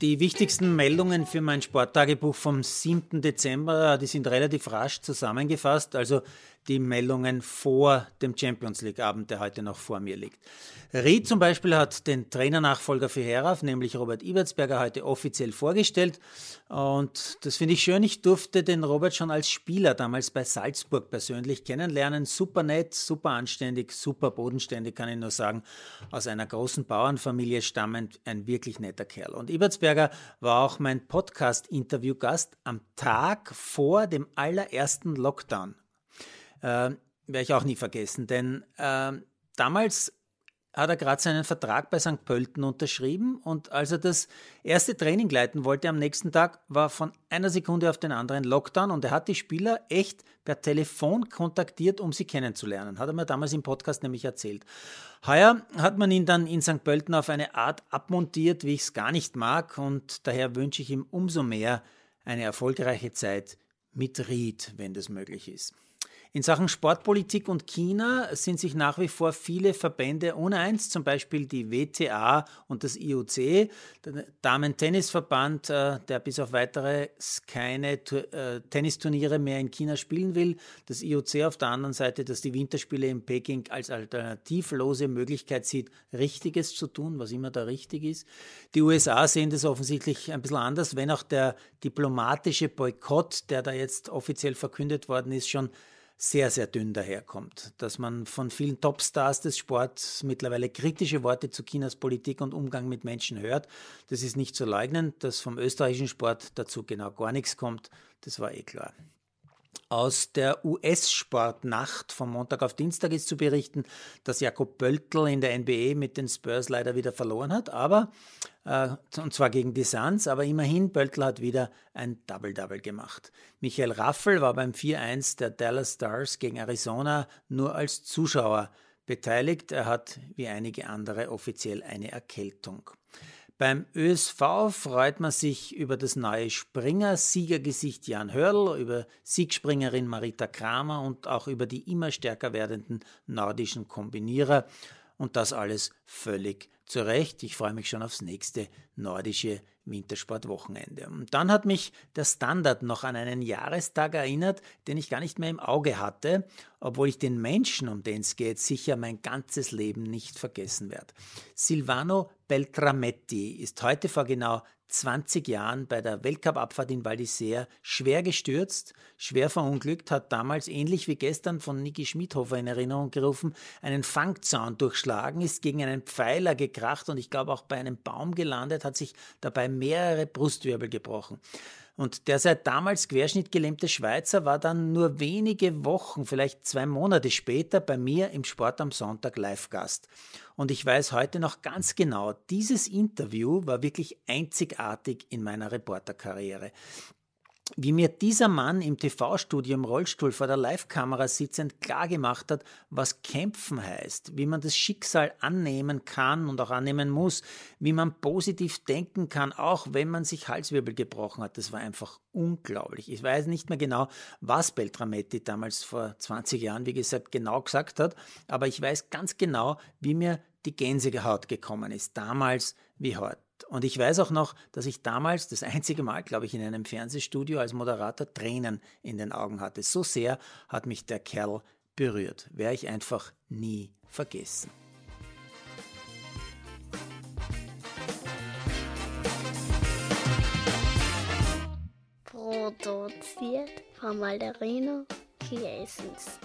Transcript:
Die wichtigsten Meldungen für mein Sporttagebuch vom 7. Dezember, die sind relativ rasch zusammengefasst. Also die Meldungen vor dem Champions League-Abend, der heute noch vor mir liegt. Ried zum Beispiel hat den Trainernachfolger für Heraf, nämlich Robert Ibertsberger, heute offiziell vorgestellt. Und das finde ich schön. Ich durfte den Robert schon als Spieler damals bei Salzburg persönlich kennenlernen. Super nett, super anständig, super bodenständig, kann ich nur sagen. Aus einer großen Bauernfamilie stammend, ein wirklich netter Kerl. Und Ibertsberger war auch mein Podcast-Interviewgast am Tag vor dem allerersten Lockdown äh, werde ich auch nie vergessen, denn äh, damals hat er gerade seinen Vertrag bei St. Pölten unterschrieben und als er das erste Training leiten wollte am nächsten Tag, war von einer Sekunde auf den anderen Lockdown und er hat die Spieler echt per Telefon kontaktiert, um sie kennenzulernen. Hat er mir damals im Podcast nämlich erzählt. Heuer hat man ihn dann in St. Pölten auf eine Art abmontiert, wie ich es gar nicht mag und daher wünsche ich ihm umso mehr eine erfolgreiche Zeit mit Ried, wenn das möglich ist. In Sachen Sportpolitik und China sind sich nach wie vor viele Verbände uneins, zum Beispiel die WTA und das IOC, der Damen-Tennisverband, äh, der bis auf weiteres keine äh, Tennisturniere mehr in China spielen will. Das IOC auf der anderen Seite, das die Winterspiele in Peking als alternativlose Möglichkeit sieht, Richtiges zu tun, was immer da richtig ist. Die USA sehen das offensichtlich ein bisschen anders, wenn auch der diplomatische Boykott, der da jetzt offiziell verkündet worden ist, schon sehr, sehr dünn daherkommt. Dass man von vielen Topstars des Sports mittlerweile kritische Worte zu Chinas Politik und Umgang mit Menschen hört, das ist nicht zu leugnen. Dass vom österreichischen Sport dazu genau gar nichts kommt, das war eh klar. Aus der US-Sportnacht vom Montag auf Dienstag ist zu berichten, dass Jakob Pöltl in der NBA mit den Spurs leider wieder verloren hat, aber äh, und zwar gegen die Suns, aber immerhin Pöltl hat wieder ein Double-Double gemacht. Michael Raffel war beim 4-1 der Dallas Stars gegen Arizona nur als Zuschauer beteiligt. Er hat wie einige andere offiziell eine Erkältung. Beim ÖSV freut man sich über das neue Springer-Siegergesicht Jan Hörl, über Siegspringerin Marita Kramer und auch über die immer stärker werdenden nordischen Kombinierer. Und das alles völlig zu Recht. Ich freue mich schon aufs nächste nordische Wintersportwochenende. Und dann hat mich der Standard noch an einen Jahrestag erinnert, den ich gar nicht mehr im Auge hatte, obwohl ich den Menschen, um den es geht, sicher mein ganzes Leben nicht vergessen werde. Silvano Beltrametti ist heute vor genau 20 Jahren bei der Weltcup-Abfahrt in Val schwer gestürzt, schwer verunglückt, hat damals ähnlich wie gestern von Niki Schmidhofer in Erinnerung gerufen, einen Fangzaun durchschlagen, ist gegen einen Pfeiler gekracht und ich glaube auch bei einem Baum gelandet, hat sich dabei mehrere Brustwirbel gebrochen. Und der seit damals querschnittgelähmte Schweizer war dann nur wenige Wochen, vielleicht zwei Monate später bei mir im Sport am Sonntag Live-Gast. Und ich weiß heute noch ganz genau, dieses Interview war wirklich einzigartig in meiner Reporterkarriere wie mir dieser Mann im TV-Studio im Rollstuhl vor der Live-Kamera sitzend klargemacht hat, was kämpfen heißt, wie man das Schicksal annehmen kann und auch annehmen muss, wie man positiv denken kann, auch wenn man sich Halswirbel gebrochen hat. Das war einfach unglaublich. Ich weiß nicht mehr genau, was Beltrametti damals vor 20 Jahren, wie gesagt, genau gesagt hat, aber ich weiß ganz genau, wie mir die Gänsehaut gekommen ist, damals wie heute. Und ich weiß auch noch, dass ich damals das einzige Mal, glaube ich, in einem Fernsehstudio als Moderator Tränen in den Augen hatte. So sehr hat mich der Kerl berührt. Werde ich einfach nie vergessen. Produziert von Malderino Kiesens.